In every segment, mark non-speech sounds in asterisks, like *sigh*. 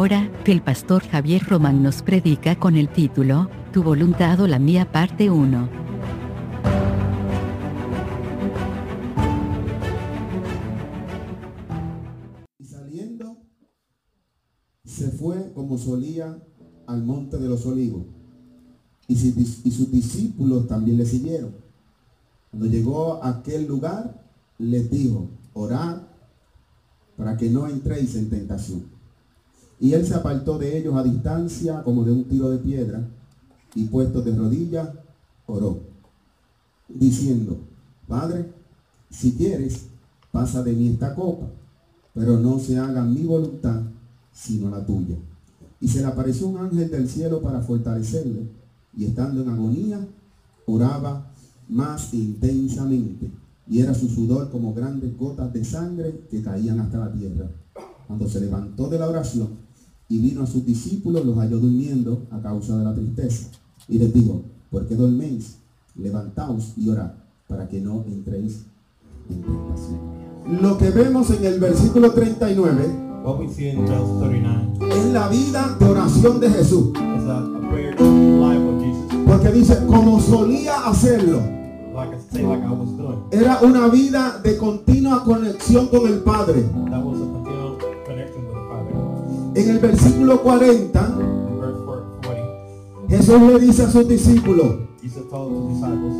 ahora, que el pastor Javier Román nos predica con el título, Tu voluntad o la mía parte 1. Y saliendo, se fue como solía al monte de los olivos. Y sus discípulos también le siguieron. Cuando llegó a aquel lugar, les dijo, orad para que no entréis en tentación. Y él se apartó de ellos a distancia como de un tiro de piedra y puesto de rodillas, oró, diciendo, Padre, si quieres, pasa de mí esta copa, pero no se haga mi voluntad, sino la tuya. Y se le apareció un ángel del cielo para fortalecerle, y estando en agonía, oraba más intensamente, y era su sudor como grandes gotas de sangre que caían hasta la tierra. Cuando se levantó de la oración y vino a sus discípulos, los halló durmiendo a causa de la tristeza. Y les dijo, ¿por qué dorméis? Levantaos y orad, para que no entréis en tentación. Lo que vemos en el versículo 39 What we see in verse 39 es la vida de oración de Jesús. Porque dice, como solía hacerlo, era una vida de continua conexión con el Padre. En el versículo 40, In verse 40, Jesús le dice a sus discípulos,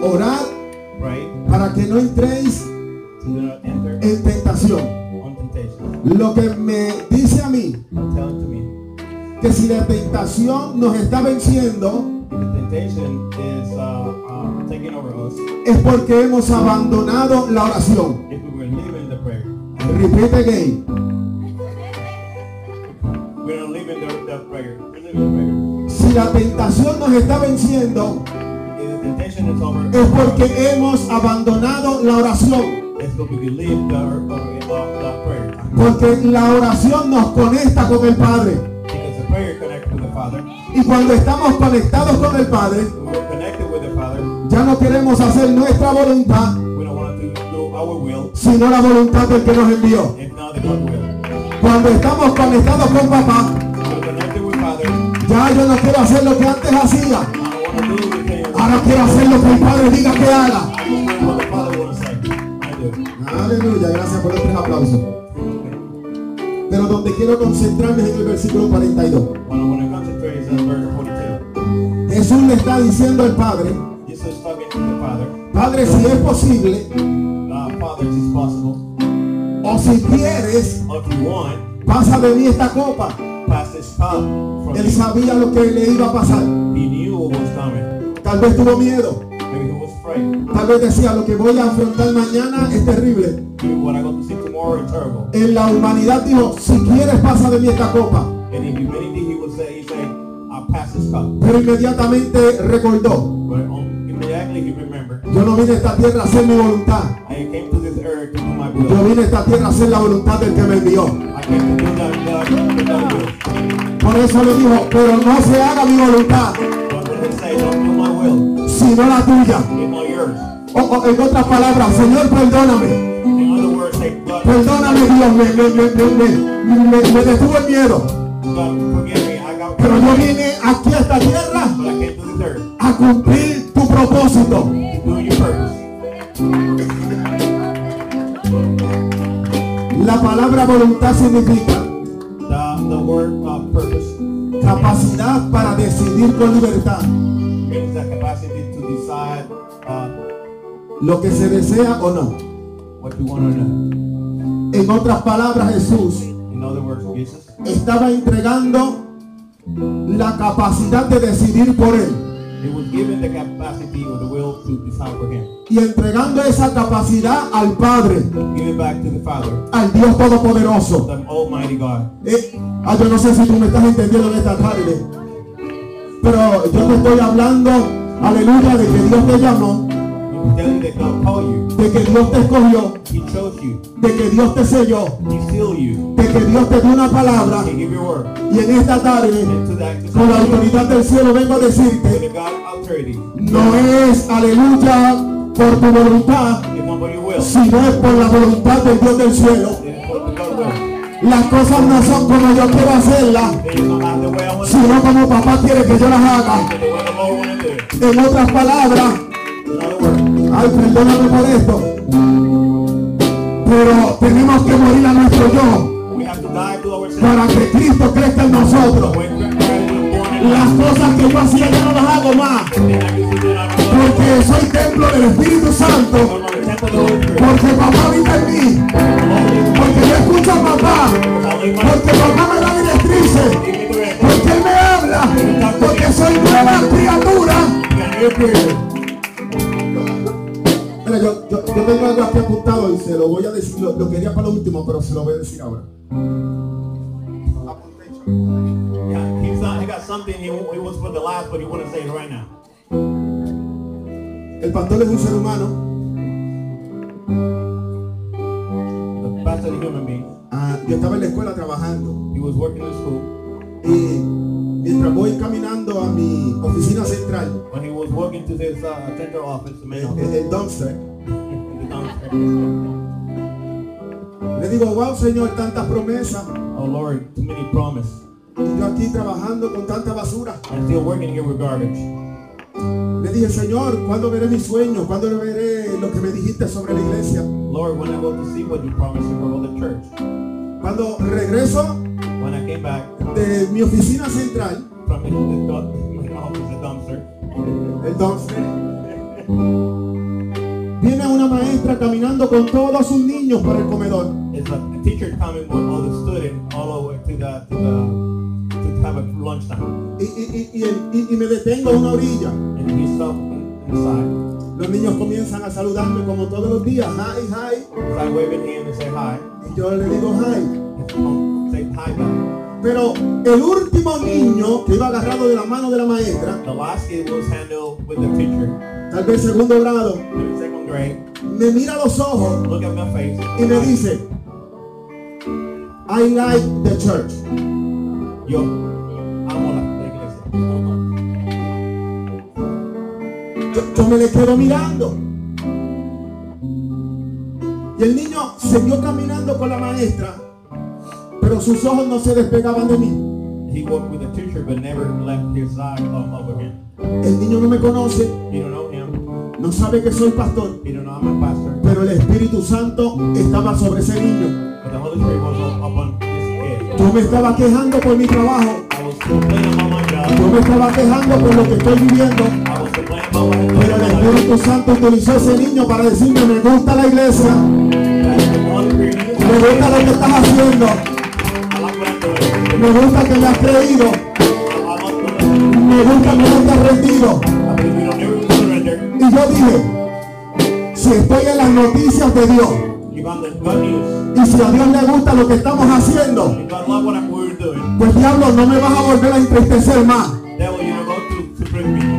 orad para que no entréis en tentación. Lo que me dice a mí, que si la tentación nos está venciendo, uh, us, es porque hemos abandonado la oración. Repeat again. Si la tentación nos está venciendo, es porque hemos abandonado la oración. Porque la oración nos conecta con el Padre. Y cuando estamos conectados con el Padre, ya no queremos hacer nuestra voluntad, sino la voluntad del que nos envió. Cuando estamos conectados con papá, ya yo no quiero hacer lo que antes hacía. Ahora quiero hacer lo que el Padre diga que haga. Aleluya, gracias por los tres aplausos. Pero donde quiero concentrarme es en el versículo 42. When I want to concentrate is in verse 42. Jesús le está diciendo al Padre. Padre, si es posible, o si quieres, pasa de mí esta copa. From Él sabía lo que le iba a pasar. He knew what was coming. Tal vez tuvo miedo. Maybe he was afraid. Tal vez decía, lo que voy a afrontar mañana es terrible. Maybe what I got to see tomorrow is terrible. En la humanidad dijo, si quieres pasa de mí esta copa. And in humanity, he would say, he said, I'll pass this cup. Pero inmediatamente recordó, But immediately he remembered, yo no vine a esta tierra a hacer mi voluntad. I came to this earth to do my Yo vine a esta tierra a hacer la voluntad del que me envió. Por eso le dijo, pero no se haga mi voluntad, sino la tuya. O, o en otras palabras, Señor, perdóname. Perdóname Dios, me, me, me, me, detuvo el miedo. Pero yo vine aquí a esta tierra a cumplir tu propósito. La palabra voluntad significa The, the word uh, purpose capacidad para decidir con libertad means the capacity to decide uh, lo que se desea o no. what you want to know. En otras palabras, Jesús In other words, Jesus, estaba entregando la capacidad de decidir por él he was given the capacity or the will to decide for him. y entregando esa capacidad al Padre, Give it back to the Father, al Dios Todopoderoso. the Almighty God. Eh, ah, yo no sé si tú me estás entendiendo en esta tarde, pero yo te estoy hablando, aleluya, de que Dios te llamó, de que Dios te escogió, He chose you. de que Dios te selló, Que Dios te dio una palabra. Y en esta tarde, con la autoridad del cielo, vengo a decirte, no es, aleluya, por tu voluntad, sino es por la voluntad del Dios del cielo. Las cosas no son como yo quiero hacerlas, sino como papá quiere que yo las haga. En otras palabras, ay, perdóname por esto, pero tenemos que morir a nuestro yo para que Cristo crezca en nosotros. Las cosas que yo hacía ya no las hago más, porque soy templo del Espíritu Santo, porque papá habita en mí, porque yo escucho a papá, porque papá me da directrices, porque él me habla, porque soy nueva criatura. Mira, yo, yo, yo tengo algo aquí apuntado y se lo voy a decir, lo quería para lo último, pero se lo voy a decir ahora. Yeah, he's not, he got something he, he was for the last, but he want to say it right now. El pastor es un ser humano, The pastor is a human being. ah, yo estaba en la escuela trabajando He was working in school. y mientras voy caminando a mi oficina central, When he was working to his uh, central office, the main el, office, el dumpster, *laughs* the downstairs. Le digo, wow Señor, tantas promesas, Oh Lord, too many promise. y yo aquí trabajando con tanta basura. I'm still working here with garbage. Le dije, Señor, ¿cuándo veré mi sueño? ¿Cuándo veré lo que me dijiste sobre la iglesia? Lord, when I go to see what you promised for the church. Cuando regreso When I came back de mi oficina central, from the, the, my office, the dumpster, el dumpster, *laughs* viene una maestra caminando con todos sus niños para el comedor. it's a, a teacher coming with all the students all over to the to the to have a lunchtime, Y, y- y- y y- y me detengo a una orilla. and inside. Los niños comienzan a saludarme como todos los días. Hi, hi. Him and say hi. Y yo le digo hi. Oh, say hi back. Pero el último niño que iba agarrado de la mano de la maestra, The last kid was handled with the teacher tal vez segundo grado, me mira a los ojos Look at my face. y me dice, I like the church. Yo, amo la iglesia. Yo, yo me le quedo mirando. Y el niño siguió caminando con la maestra, pero sus ojos no se despegaban de mí. He worked with the teacher but never left his side of over him. El niño no me conoce, He don't know him. No sabe que soy pastor, He don't know I'm a pastor. pero el Espíritu Santo estaba sobre ese niño. But the Holy Spirit was up on this kid. Yo me estaba quejando por mi trabajo, I was complaining about my yo me estaba quejando por lo que estoy viviendo, I was complaining about what I pero el Espíritu Santo utilizó a ese niño para decirme, me gusta la iglesia, me gusta lo que estás haciendo, me gusta que me has creído, me gusta que no te has rendido. Y yo dije, si estoy en las noticias de Dios y si a Dios le gusta lo que estamos haciendo, doing, pues diablo, no me vas a volver a entristecer más.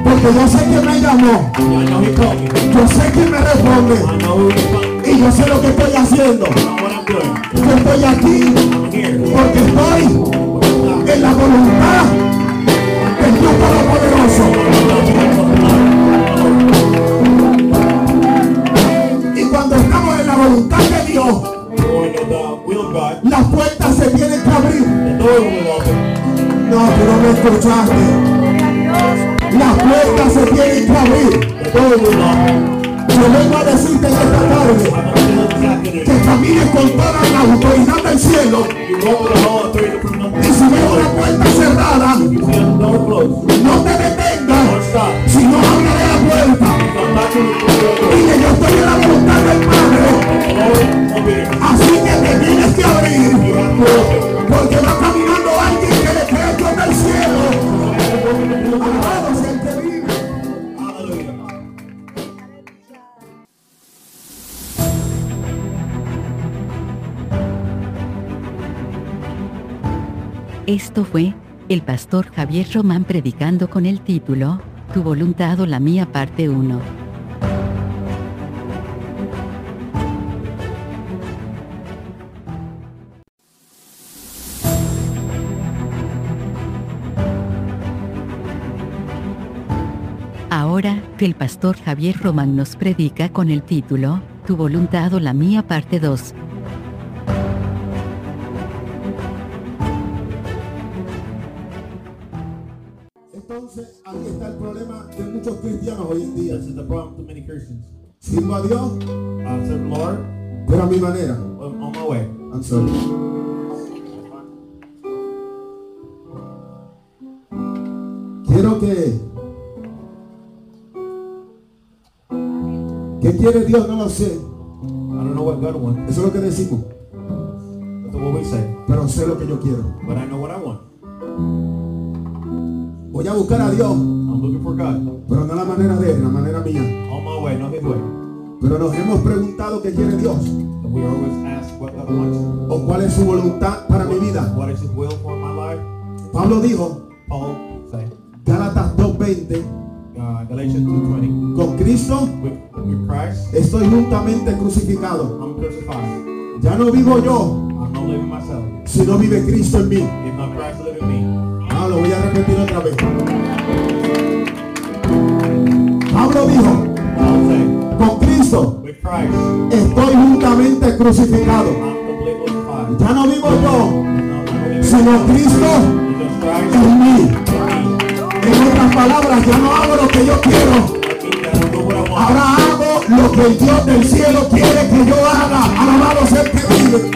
Porque yo sé que me llamó, yo sé que me responde. Y yo sé lo que estoy haciendo. Yo estoy aquí porque estoy en la voluntad las puertas se tienen que abrir. No, tú no me escuchaste. Las puertas se tienen que abrir. Yo vengo a decirte en esta tarde que camines con toda la autoridad del cielo Esto fue, el pastor Javier Román predicando con el título, Tu voluntad o la mía parte 1. Ahora, que el pastor Javier Román nos predica con el título, Tu voluntad o la mía parte 2. Entonces, ahí está el problema de muchos cristianos hoy en día. This is the problem to many Christians. Sirvo a Dios, I serve the Lord pero a mi manera. on on my way. I'm sorry. Quiero que... ¿Qué quiere Dios? No lo sé. I don't know what God wants. Eso es lo que decimos. That's what we say. Pero sé lo que yo quiero. But I know what I want. Voy a buscar a Dios, I'm looking for God. pero no la manera de él, la manera mía. On my way, not his way. Pero nos hemos preguntado qué quiere Dios And we always ask what God wants. o cuál es su voluntad para mi vida. What is his will for my life? Pablo dijo, Paul say, Gálatas 2.20, uh, Galatians 2.20, con Cristo with, with Christ, estoy juntamente crucificado. I'm crucified. Ya no vivo yo, I'm not living myself. sino vive Cristo en mí. If not Christ living me. Repetir otra vez. Pablo dijo, con Cristo estoy juntamente crucificado. Ya no vivo yo, sino Cristo en mí. En otras palabras, ya no hago lo que yo quiero. Ahora hago lo que el Dios del cielo quiere que yo haga. Alabado sea el que vive.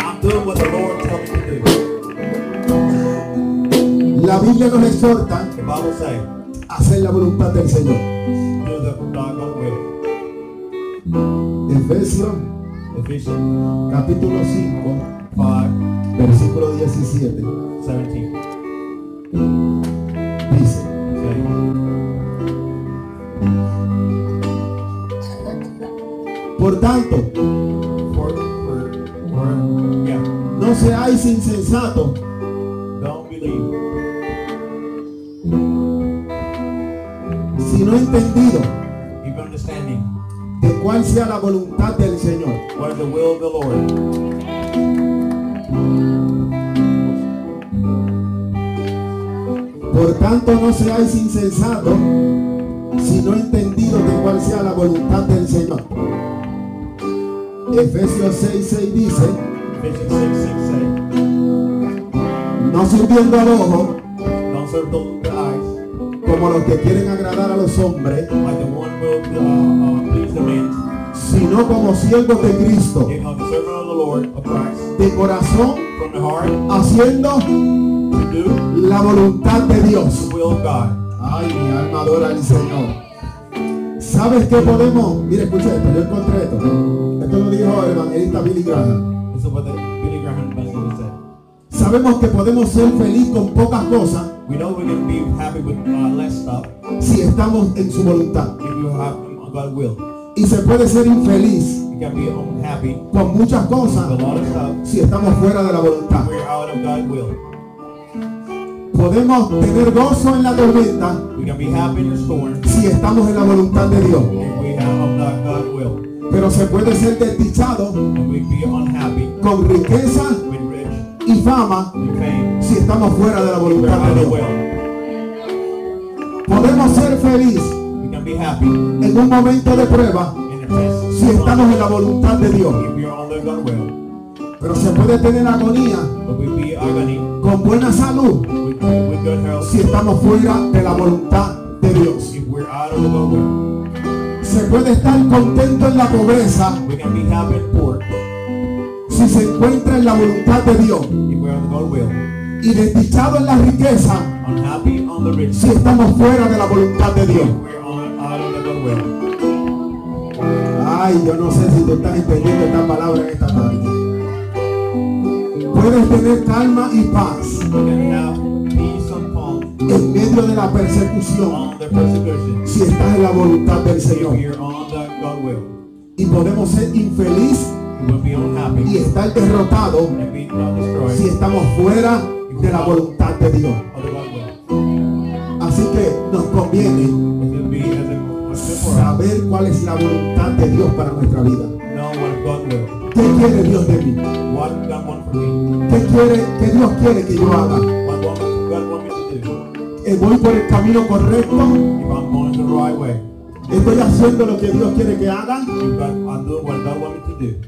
La Biblia nos exhorta a hacer la voluntad del Señor. Efesios capítulo 5, 5, versículo 17. 17. Dice, por tanto, no seáis insensatos, entendido de cuál sea la voluntad del Señor. the will of the Lord. Por tanto, no seáis insensatos, sino entendido de cuál sea la voluntad del Señor. Efesios 6, 6 dice, Ephesians 6, 6 say, no sirviendo al ojo como los que quieren agradar a los hombres, like the one will uh, uh, please the men, sino como siervos de Cristo, you know, the servant of the Lord of Christ, de corazón, from the heart haciendo to do la voluntad de Dios. the will of God. Ay, mi alma adora al Señor. ¿Sabes qué podemos? Mira, escucha esto, yo encontré esto. Esto lo dijo el evangelista Billy Graham. This is what the Billy Graham evangelist said. Sabemos que podemos ser feliz con pocas cosas We know we can be happy with uh, less stuff si estamos en su voluntad. if you have God's will. Y se puede ser infeliz You can be unhappy con muchas with a cosas lot of stuff si estamos fuera de la voluntad. we're out of God's will. Podemos tener gozo en la tormenta We can be happy in the storm si estamos en la voluntad de Dios. if we have of God- God's will. Pero se puede ser desdichado And we be unhappy con riqueza with rich y fama and fame si estamos fuera de la voluntad de Dios. Podemos ser feliz en un momento de prueba si estamos en la voluntad de Dios. Pero se puede tener agonía con buena salud health. si estamos fuera de la voluntad de Dios. Se puede estar contento en la pobreza si se encuentra en la voluntad de Dios desdichado en la riqueza si estamos fuera de la voluntad de Dios. Ay, yo no sé si tú estás entendiendo esta palabra en esta tarde. Puedes tener calma y paz en medio de la persecución si estás en la voluntad del Señor. Y podemos ser infeliz y estar derrotado si estamos fuera de la voluntad de Dios. Así que nos conviene saber cuál es la voluntad de Dios para nuestra vida. ¿Qué quiere Dios de mí? ¿Qué quiere, qué Dios quiere que yo haga? Eh, ¿Voy por el camino correcto? ¿Estoy haciendo lo que Dios quiere que haga?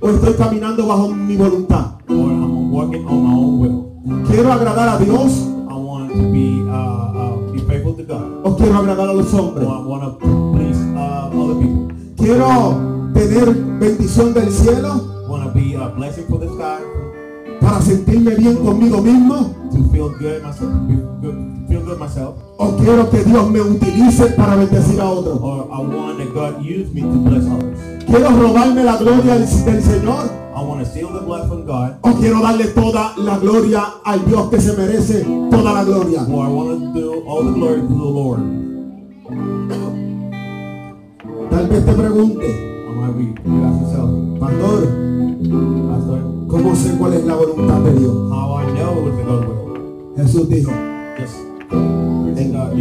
¿O estoy caminando bajo mi voluntad? ¿Quiero agradar a Dios? I want to be uh, uh, be faithful to God. o quiero agradar a los I hombres? want to please uh, other people. Quiero tener bendición del cielo want to be a blessing for the sky. para sentirme bien conmigo mismo To feel good myself. Be good, feel good myself. o quiero que Dios me utilice para bendecir a otros. Or I want that God use me to bless others. Quiero robarme la gloria del, del Señor I want to steal the blood from God. o quiero darle toda la gloria al Dios que se merece toda la gloria. Or I want to do all the glory to the Lord. Tal vez te pregunte, pastor, Pastor, ¿cómo sé cuál es la voluntad de Dios? how I know what the God will. Jesús dijo, Jesus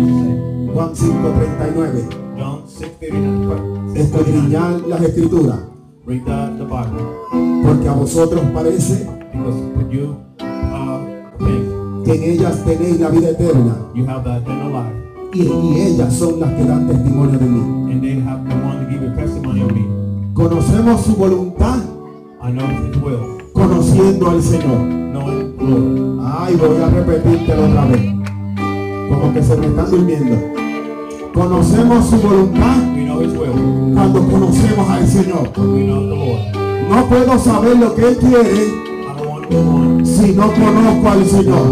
said. Juan 5:39, John 6, 39. escudriñad las escrituras, Read the, the Bible. porque a vosotros parece Because you, uh, think que en ellas tenéis la vida eterna you have the eternal life. y, y ellas son las que dan testimonio de mí. And they have the one to give testimony of me. Conocemos su voluntad I know His will. conociendo al Señor. Knowing Lord. Ay, voy a repetírtelo otra vez. Como que se me están durmiendo. Conocemos su voluntad We know His. Cuando conocemos al Señor. No puedo saber lo que Él quiere si no conozco al Señor.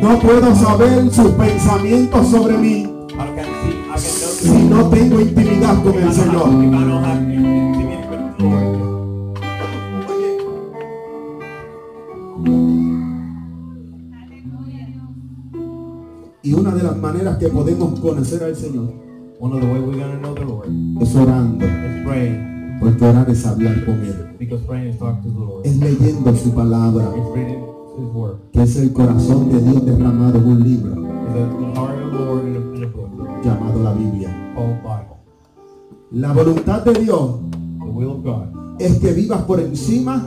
No puedo saber sus pensamientos sobre mí si no tengo intimidad con el Señor. Y una de las maneras que podemos conocer al Señor One of the ways we're gonna know the Lord es orando. is praying. Porque orar es hablar con Él. Because praying is talking to the Lord. Es leyendo su palabra. It's reading His word. Que es el corazón de Dios derramado en un libro It's the heart of the Lord in a, in a book llamado la Biblia. called Bible. La voluntad de Dios The will of God. es que vivas por encima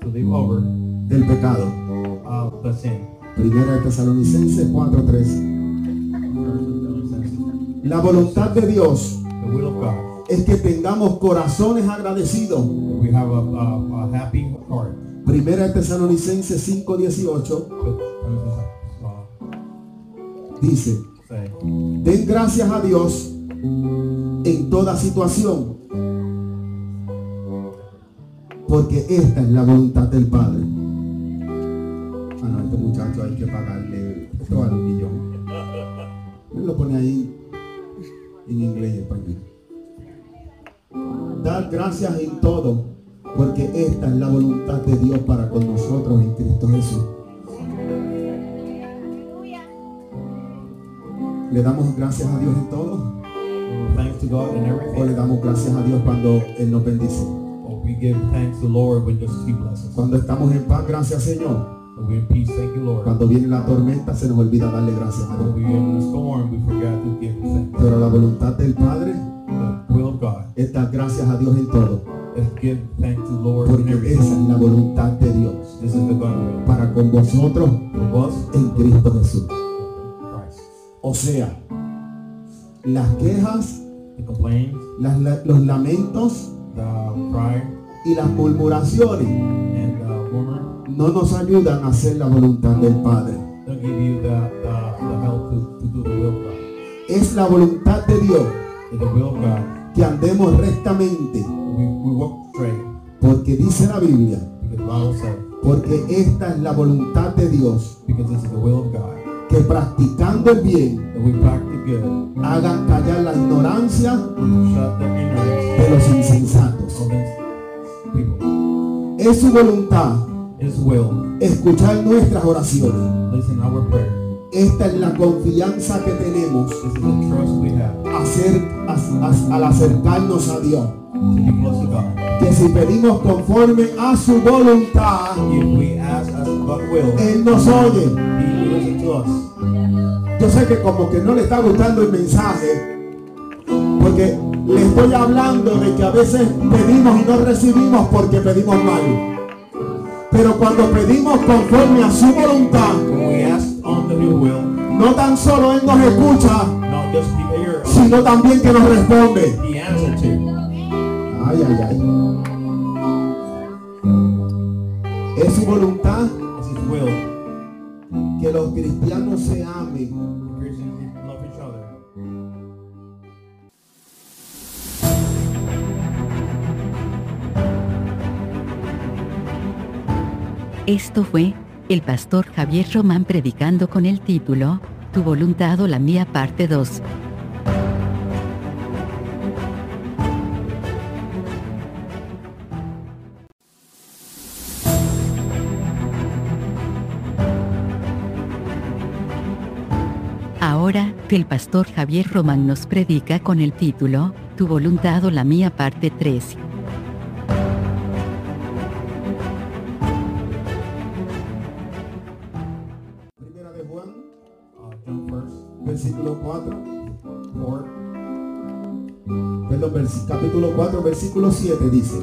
To live over del pecado. uh, the sin. Primera de Tesalonicenses 4:13. La voluntad de Dios The will of God. es que tengamos corazones agradecidos. We have a, a, a happy heart. Primera de Tesalonicenses 5:18 But, uh, dice, den gracias a Dios en toda situación, porque esta es la voluntad del Padre. Ah, no, este muchacho hay que pagarle, esto vale un millón. Él lo pone ahí en inglés y español. Dar gracias en todo, porque esta es la voluntad de Dios para con nosotros en Cristo Jesús. Le damos gracias a Dios en todo, thanks to God in o le damos gracias a Dios cuando Él nos bendice. Or we give thanks to the Lord when just He blesses. Cuando estamos en paz, gracias Señor. Cuando viene la tormenta, se nos olvida darle gracias a Dios. Pero la voluntad del Padre es dar gracias a Dios en todo, porque esa es la voluntad de Dios para con vosotros en Cristo Jesús. O sea, las quejas, las- la- los lamentos y las murmuraciones no nos ayudan a hacer la voluntad del Padre. Es la voluntad de Dios que andemos rectamente, porque dice la Biblia, porque esta es la voluntad de Dios, que practicando el bien hagan callar la ignorancia de los insensatos. Es su voluntad His will, escuchar nuestras oraciones. listen our prayer. Esta es la confianza que tenemos This is the trust we have al acercarnos a Dios. to be close to God. Que si pedimos conforme a su voluntad, If we ask as God will, Él nos oye. He will listen to us. Yo sé que como que no le está gustando el mensaje, porque le estoy hablando de que a veces pedimos y no recibimos porque pedimos mal. Pero cuando pedimos conforme a su voluntad, When we ask on the new will, no tan solo Él nos escucha, not just sino también que nos responde. He answer to. Ay, ay, ay. Es su voluntad will. que los cristianos se amen Esto fue el pastor Javier Román predicando con el título Tu voluntad o la mía parte 2. Ahora, el pastor Javier Román nos predica con el título Tu voluntad o la mía parte 3. Capítulo 4, versículo 7 dice,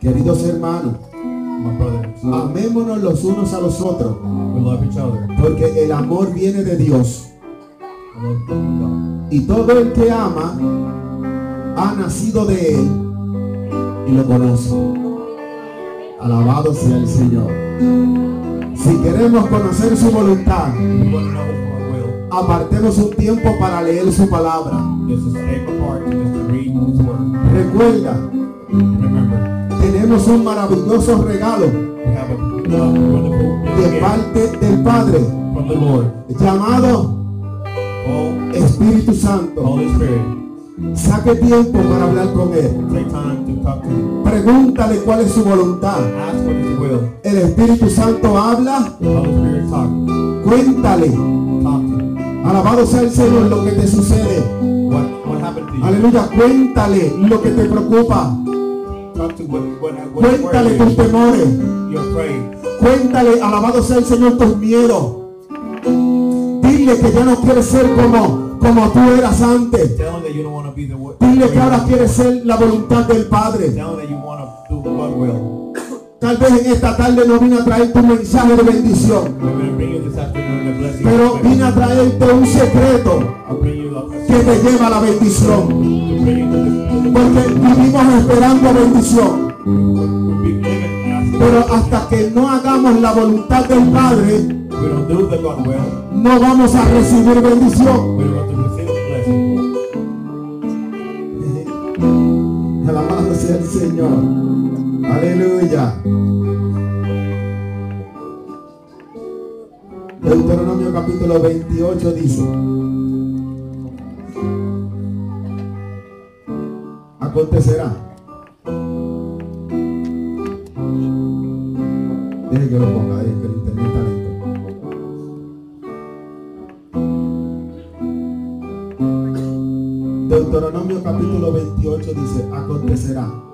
queridos hermanos, My brother, amémonos los unos a los otros, we love each other. porque el amor viene de Dios. Y todo el que ama ha nacido de él y lo conoce. Alabado sea el Señor. Si queremos conocer su voluntad, apartemos un tiempo para leer su palabra. Recuerda, tenemos un maravilloso regalo de parte del Padre llamado Oh, Espíritu Santo. Saque tiempo para hablar con Él. Pregúntale cuál es su voluntad. El Espíritu Santo habla. Cuéntale. Alabado sea el Señor lo que te sucede. What, what? Aleluya. Cuéntale lo que te preocupa. What, Cuéntale tus temores. Cuéntale, alabado sea el Señor, tus miedos. Dile que ya no quieres ser como, como tú eras antes. Dile que ahora quieres ser la voluntad del Padre. Tal vez en esta tarde no vine a traer tu mensaje de bendición, pero vine a traerte un secreto que te lleva a la bendición. Porque vivimos esperando bendición. Pero hasta que no hagamos la voluntad del Padre, no vamos a recibir bendición. Alabado sea el Señor. Aleluya. Deuteronomio capítulo 28 dice. Acontecerá. Deje que lo ponga, deje que el internet está lento. Deuteronomio capítulo 28 dice, acontecerá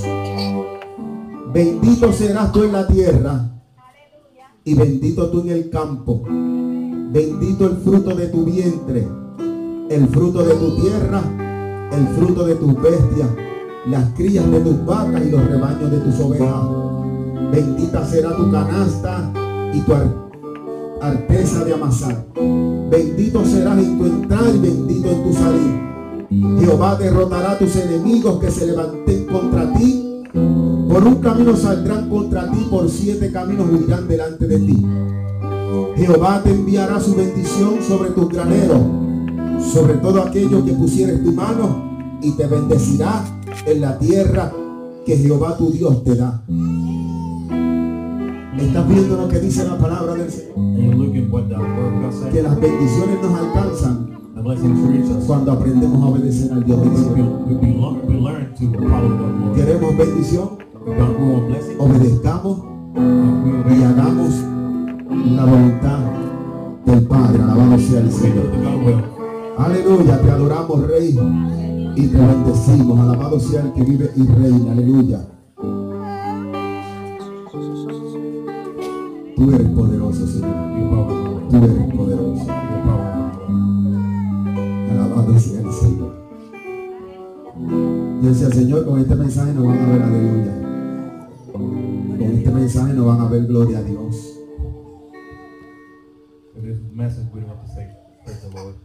Bendito serás tú en la tierra y bendito tú en el campo. Bendito el fruto de tu vientre, el fruto de tu tierra, el fruto de tus bestias, las crías de tus vacas y los rebaños de tus ovejas. Bendita será tu canasta y tu ar- arteza de amasar. Bendito serás en tu entrar y bendito en tu salir. Jehová derrotará a tus enemigos que se levanten contra ti. Por un camino saldrán contra ti, por siete caminos huirán delante de ti. Jehová te enviará su bendición sobre tus graneros, sobre todo aquello que pusieres tu mano, y te bendecirá en la tierra que Jehová tu Dios te da. ¿Estás viendo lo que dice la palabra del Señor? Que las bendiciones nos alcanzan Cuando aprendemos a obedecer al Dios. Queremos bendición, obedezcamos y hagamos la voluntad del Padre. Alabado sea el Señor. Aleluya, te adoramos, Rey, y te bendecimos. Alabado sea el que vive y reina. Aleluya. Tú eres poderoso, Señor. Tú eres poderoso. Alabado sea el Señor. Yo decía, Señor, con este mensaje nos van a ver aleluya. con este mensaje no van a ver gloria a Dios. With this message, we don't have to say, praise the Lord.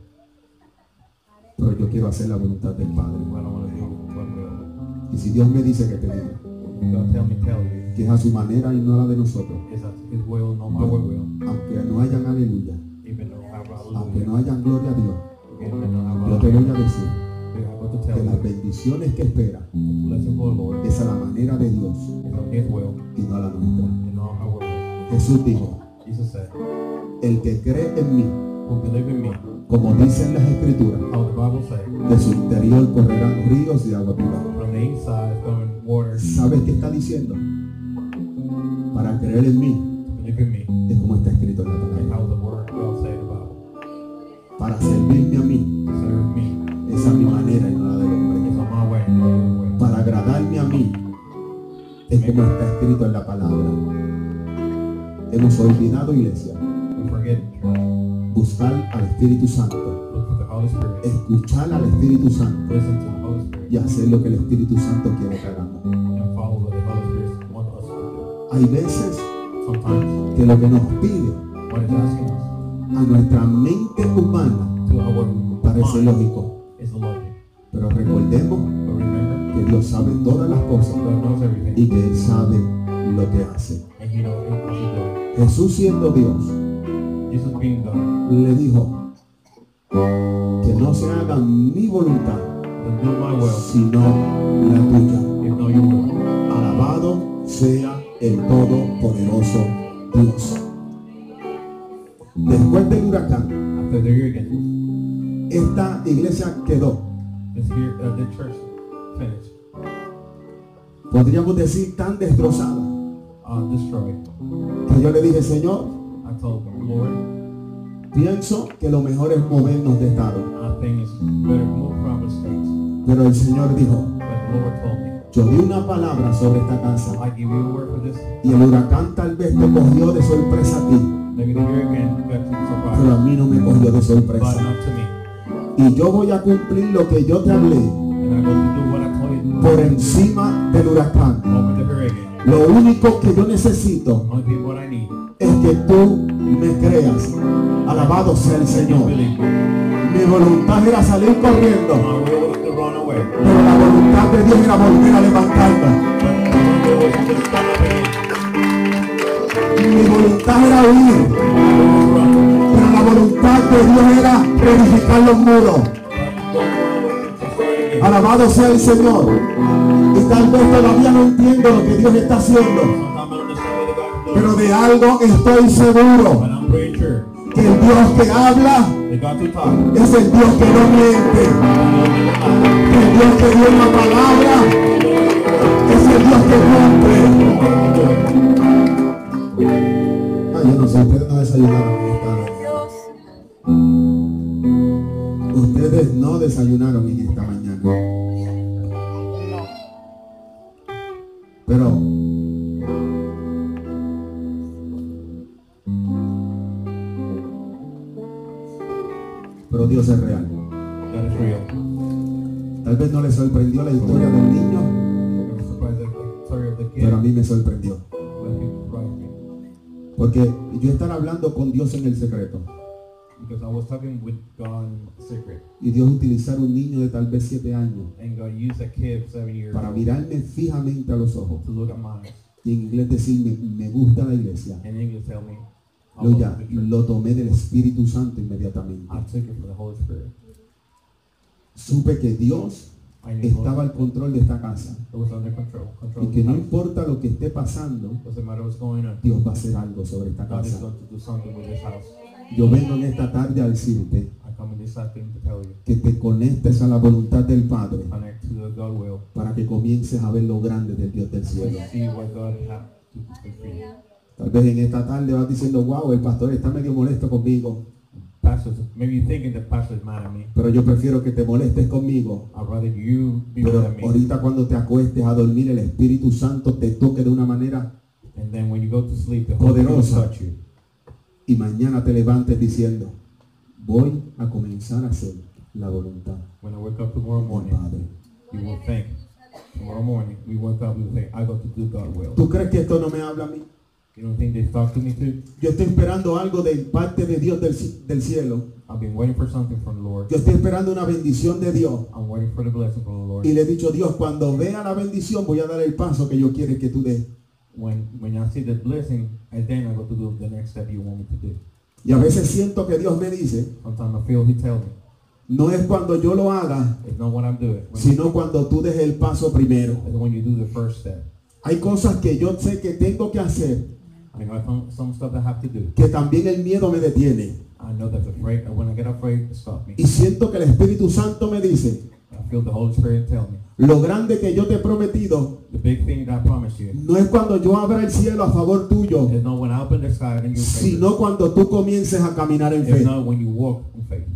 Pero yo quiero hacer la voluntad del Padre. Y si Dios me dice que te diga que es a su manera y no a la de nosotros, no aunque no hayan aleluya, aunque no hayan gloria a Dios, yo te voy a decir que las bendiciones que espera es a la manera de Dios y no a la nuestra. Jesús dijo, el que cree en mí, como dicen las escrituras, de su interior correrán ríos de agua viva. ¿Sabes qué está diciendo? Para creer en mí es como está escrito en la palabra. Para servirme a mí como está escrito en la palabra. Hemos olvidado, iglesia, buscar al Espíritu Santo, escuchar al Espíritu Santo y hacer lo que el Espíritu Santo quiere que hagamos. Hay veces que lo que nos pide a nuestra mente humana parece lógico, lo que hace. Jesús siendo Dios God, le dijo que no se haga mi voluntad will, sino la tuya. Alabado sea el Todopoderoso Dios. Después del huracán, After the hurricane, esta iglesia quedó, this uh, the church finished, podríamos decir, tan destrozada uh, destroyed. que yo le dije, Señor, I told Lord, pienso que lo mejor es movernos de estado. I think it's better to move from the states. Pero el Señor dijo, But the Lord told me, yo di una palabra sobre esta casa I give you a word for this. y el huracán tal vez te cogió de sorpresa a ti, Maybe the hurricane got you pero a mí no me cogió de but sorpresa. not to me. Y yo voy a cumplir lo que yo te hablé And I'm going to do what I told you por encima del huracán. over the hurricane. Lo único que yo necesito es que tú me creas. Alabado sea el Señor. Mi voluntad era salir corriendo, pero la voluntad de Dios era volver a again. Mi voluntad era huir, pero la voluntad de Dios era reedificar los muros. Alabado sea el Señor. Tal vez todavía no entiendo lo que Dios está haciendo, pero de algo estoy seguro, que el Dios que habla es el Dios que no miente, que el Dios que dio una palabra es el Dios que cumple. Ah, yo no sé, ustedes no desayunaron Porque yo estar hablando con Dios en el secreto Because I was talking with God in secret. y Dios utilizar un niño de tal vez siete años And God used a kid seven years para mirarme fijamente a los ojos to look at my eyes. y en inglés decirme, me gusta la iglesia. And English tell me, the church. lo tomé del Espíritu Santo inmediatamente. I took it from the Holy Spirit. Supe que Dios estaba al control de esta casa. Y que no importa lo que esté pasando. Dios va a hacer algo sobre esta casa. Yo vengo en esta tarde a decirte que te conectes a la voluntad del Padre para que comiences a ver lo grande del Dios del cielo. Tal vez en esta tarde vas diciendo, wow, el pastor está medio molesto conmigo, Pastors, maybe you're thinking the pastor is mad at me. pero yo prefiero que te molestes conmigo. I'd rather you be Pero mad at me. ahorita cuando te acuestes a dormir, el Espíritu Santo te toque de una manera And then when you go to sleep, the Poderosa. touch you. y mañana te levantes diciendo, voy a comenzar a hacer la voluntad When I wake up tomorrow morning, Padre. you will think tomorrow morning we wake up, we say, I got to do God's will. ¿Tú crees que esto no me habla a mí? You don't think they talk to me too? Yo estoy esperando algo de parte de Dios del, del cielo. I've been waiting for something from the Lord. Yo estoy esperando una bendición de Dios. I'm waiting for the blessing from the Lord. Y le he dicho, Dios, cuando vea la bendición voy a dar el paso que yo quiero que tú des. When when I see the blessing, and then I go to do the next step you want me to do. Y a veces siento que Dios me dice, Sometimes I feel He tell me, no es cuando yo lo haga, it's not what I'm doing. When sino cuando tú des el paso primero. it's when you do the first step. Hay cosas que yo sé que tengo que hacer, I know some, some stuff I have to do. que también el miedo me detiene. I know that's afraid, when I get afraid, it stops me. Y siento que el Espíritu Santo me dice, I feel the Holy Spirit tell me, lo grande que yo te he prometido, the big thing that I you no es cuando yo abra el cielo a favor tuyo, sino cuando tú comiences a caminar en fe. not when you walk in faith.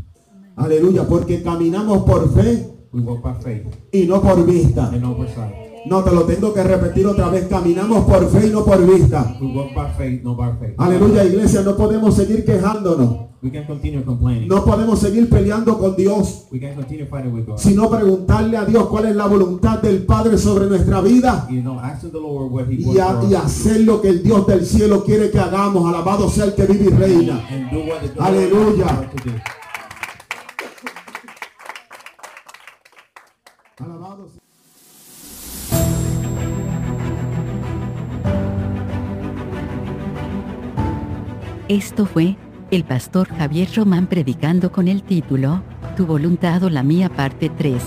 Aleluya, porque caminamos por fe We walk by faith y no por vista. and not by sight. No, te lo tengo que repetir otra vez. Caminamos por fe y no por vista. We walk by faith, not by faith. Aleluya, iglesia. No podemos seguir quejándonos. We can continue complaining. No podemos seguir peleando con Dios. We can continue fighting with God. Sino preguntarle a Dios cuál es la voluntad del Padre sobre nuestra vida. You know, asking the Lord what He Y, a- hacer lo que el Dios del cielo quiere que hagamos. Alabado sea el que vive y reina. And do what the God Aleluya. Esto fue el pastor Javier Román predicando con el título Tu voluntad o la mía parte 3.